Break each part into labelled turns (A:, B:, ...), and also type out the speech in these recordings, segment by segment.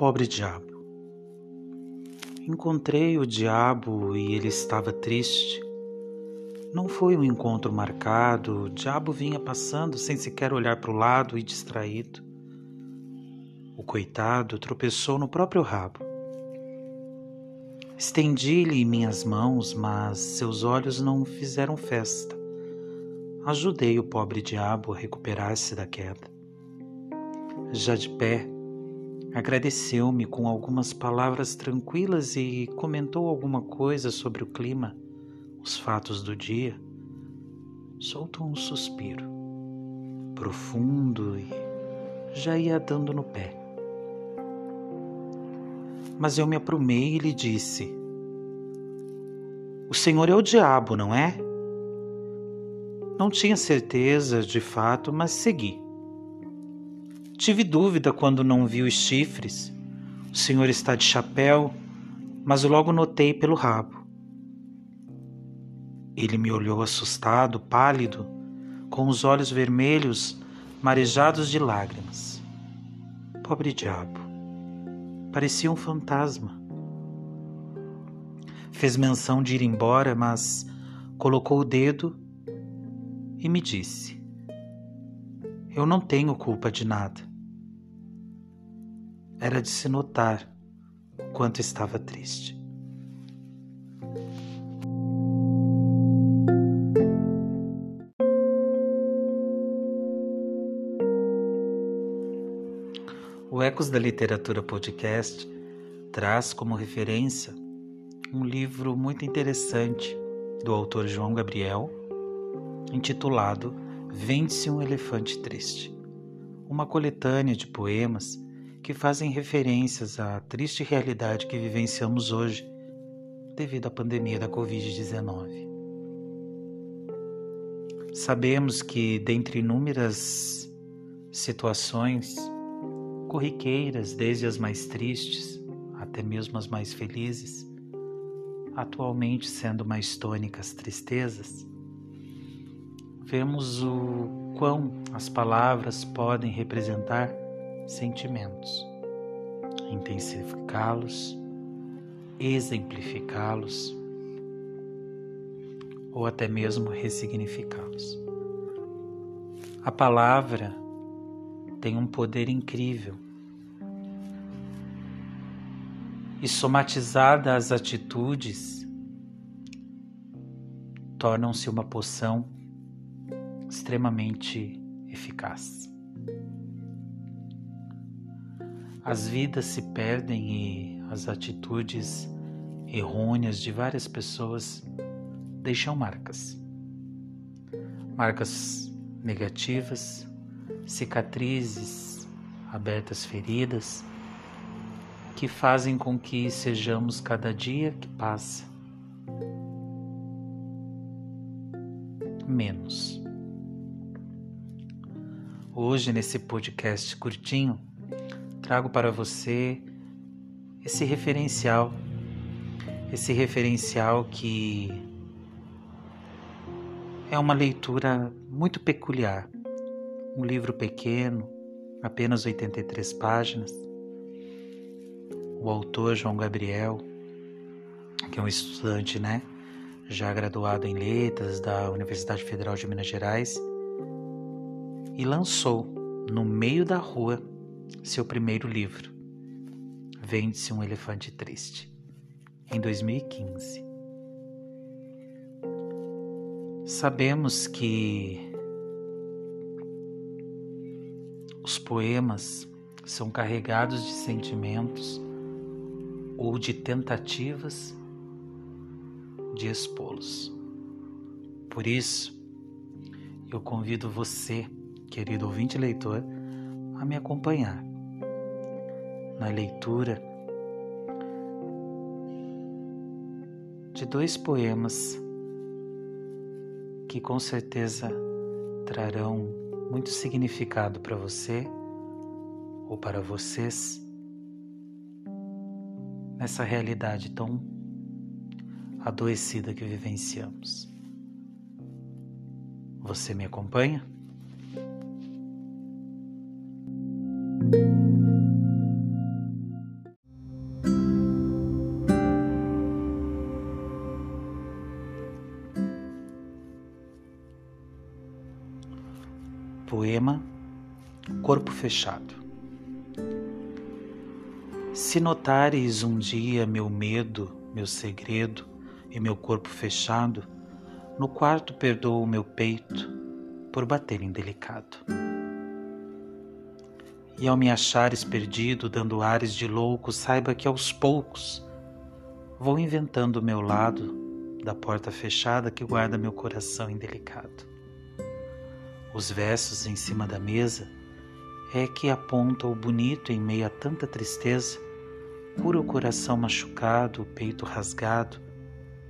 A: pobre diabo. Encontrei o diabo e ele estava triste. Não foi um encontro marcado, o diabo vinha passando sem sequer olhar para o lado e distraído. O coitado tropeçou no próprio rabo. Estendi-lhe minhas mãos, mas seus olhos não fizeram festa. Ajudei o pobre diabo a recuperar-se da queda. Já de pé, agradeceu-me com algumas palavras tranquilas e comentou alguma coisa sobre o clima, os fatos do dia. Soltou um suspiro, profundo e já ia dando no pé. Mas eu me aprumei e lhe disse: O senhor é o diabo, não é? Não tinha certeza de fato, mas segui. Tive dúvida quando não vi os chifres. O senhor está de chapéu, mas logo notei pelo rabo. Ele me olhou assustado, pálido, com os olhos vermelhos, marejados de lágrimas. Pobre diabo. Parecia um fantasma. Fez menção de ir embora, mas colocou o dedo e me disse: Eu não tenho culpa de nada. Era de se notar o quanto estava triste. O Ecos da Literatura Podcast traz como referência um livro muito interessante do autor João Gabriel, intitulado Vende-se um Elefante Triste, uma coletânea de poemas que fazem referências à triste realidade que vivenciamos hoje devido à pandemia da Covid-19. Sabemos que, dentre inúmeras situações corriqueiras, desde as mais tristes até mesmo as mais felizes, atualmente sendo mais tônicas tristezas, vemos o quão as palavras podem representar sentimentos, intensificá-los, exemplificá-los ou até mesmo ressignificá-los. A palavra tem um poder incrível. E somatizada às atitudes, tornam-se uma poção extremamente eficaz. As vidas se perdem e as atitudes errôneas de várias pessoas deixam marcas. Marcas negativas, cicatrizes, abertas feridas, que fazem com que sejamos cada dia que passa menos. Hoje, nesse podcast curtinho, trago para você esse referencial, esse referencial que é uma leitura muito peculiar um livro pequeno, apenas 83 páginas. O autor João Gabriel, que é um estudante, né, já graduado em letras da Universidade Federal de Minas Gerais, e lançou no meio da rua seu primeiro livro, Vende-se um Elefante Triste, em 2015. Sabemos que Os poemas são carregados de sentimentos ou de tentativas de expô-los. Por isso, eu convido você, querido ouvinte leitor, a me acompanhar na leitura de dois poemas que com certeza trarão muito significado para você ou para vocês nessa realidade tão adoecida que vivenciamos. Você me acompanha? Poema Corpo Fechado. Se notares um dia meu medo, meu segredo e meu corpo fechado, no quarto perdoo o meu peito por bater indelicado. E ao me achares perdido, dando ares de louco, saiba que aos poucos vou inventando o meu lado da porta fechada que guarda meu coração indelicado. Os versos em cima da mesa é que aponta o bonito em meio a tanta tristeza, cura o coração machucado, o peito rasgado,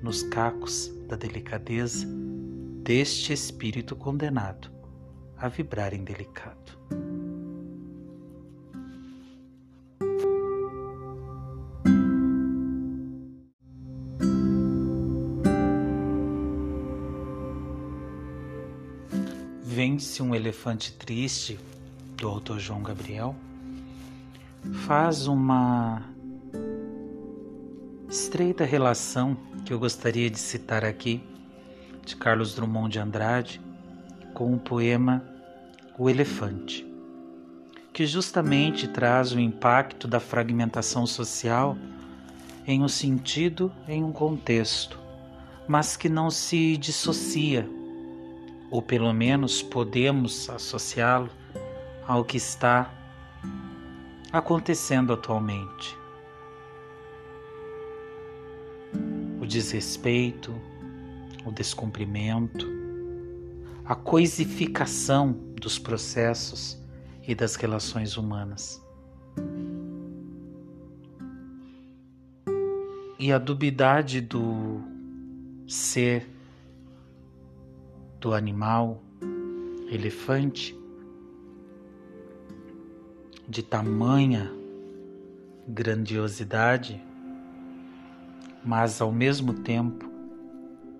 A: nos cacos da delicadeza deste espírito condenado a vibrar indelicado. Vence um Elefante Triste, do autor João Gabriel, faz uma estreita relação que eu gostaria de citar aqui, de Carlos Drummond de Andrade, com o poema O Elefante, que justamente traz o impacto da fragmentação social em um sentido, em um contexto, mas que não se dissocia ou pelo menos podemos associá-lo ao que está acontecendo atualmente. O desrespeito, o descumprimento, a coisificação dos processos e das relações humanas. E a dubidade do ser do animal elefante de tamanha grandiosidade, mas ao mesmo tempo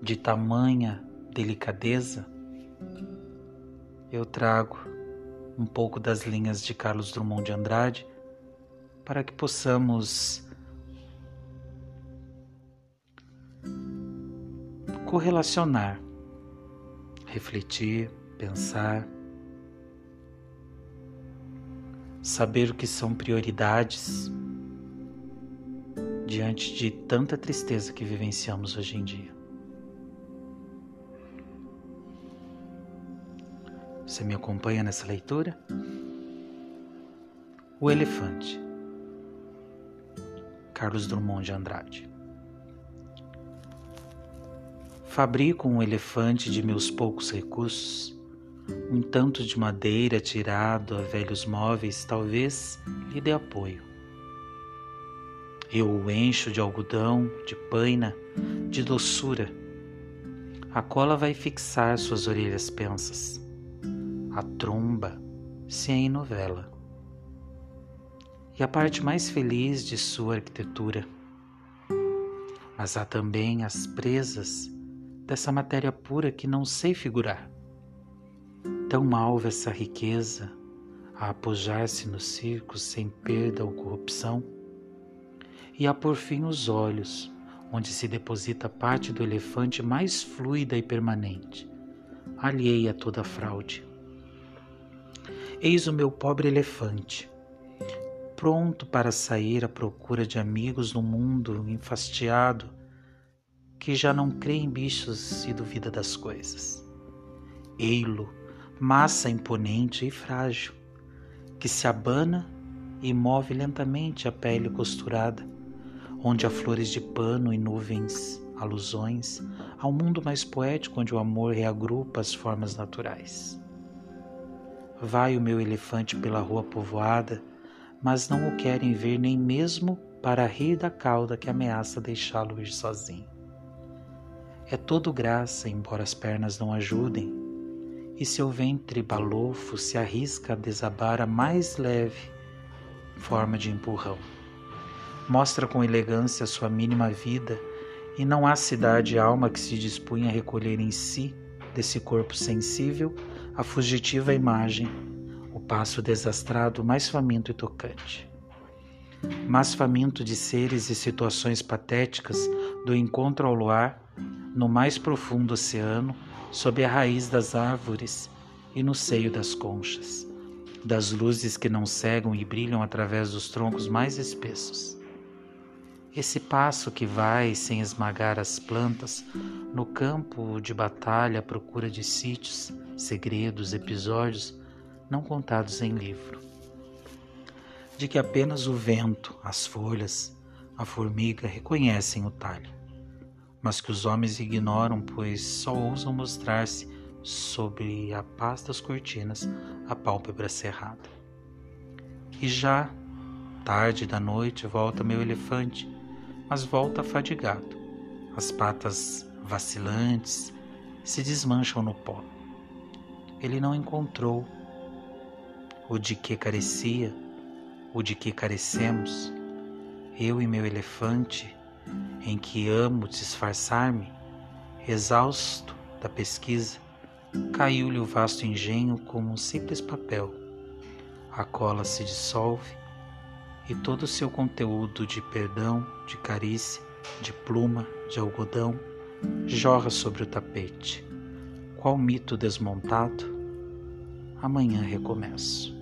A: de tamanha delicadeza, eu trago um pouco das linhas de Carlos Drummond de Andrade para que possamos correlacionar refletir, pensar, saber o que são prioridades diante de tanta tristeza que vivenciamos hoje em dia. Você me acompanha nessa leitura? O Elefante, Carlos Drummond de Andrade. Fabrico um elefante de meus poucos recursos, um tanto de madeira tirado a velhos móveis talvez lhe dê apoio. Eu o encho de algodão, de paina, de doçura. A cola vai fixar suas orelhas pensas. A tromba se é em novela. E a parte mais feliz de sua arquitetura. Mas há também as presas dessa matéria pura que não sei figurar. Tão alva essa riqueza a apojar-se no circo sem perda ou corrupção, e há por fim os olhos, onde se deposita parte do elefante mais fluida e permanente, alheia a toda fraude. Eis o meu pobre elefante, pronto para sair à procura de amigos no mundo enfastiado que já não crê em bichos e duvida das coisas. Eilo, massa imponente e frágil, que se abana e move lentamente a pele costurada, onde há flores de pano e nuvens, alusões ao mundo mais poético onde o amor reagrupa as formas naturais. Vai o meu elefante pela rua povoada, mas não o querem ver nem mesmo para rir da cauda que ameaça deixá-lo ir sozinho. É todo graça, embora as pernas não ajudem, e seu ventre balofo se arrisca a desabar a mais leve forma de empurrão. Mostra com elegância sua mínima vida, e não há cidade alma que se dispunha a recolher em si, desse corpo sensível, a fugitiva imagem, o passo desastrado mais faminto e tocante. Mais faminto de seres e situações patéticas do encontro ao luar no mais profundo oceano, sob a raiz das árvores, e no seio das conchas, das luzes que não cegam e brilham através dos troncos mais espessos. Esse passo que vai sem esmagar as plantas no campo de batalha à procura de sítios, segredos, episódios não contados em livro. De que apenas o vento, as folhas, a formiga reconhecem o talho, mas que os homens ignoram, pois só ousam mostrar-se sobre a paz das cortinas a pálpebra cerrada. E já, tarde da noite, volta meu elefante mas volta fadigado. As patas vacilantes se desmancham no pó. Ele não encontrou o de que carecia, o de que carecemos. Eu e meu elefante, em que amo disfarçar-me, exausto da pesquisa, caiu-lhe o vasto engenho como um simples papel. A cola se dissolve e todo o seu conteúdo de perdão, de carícia, de pluma, de algodão, jorra sobre o tapete. Qual mito desmontado? Amanhã recomeço.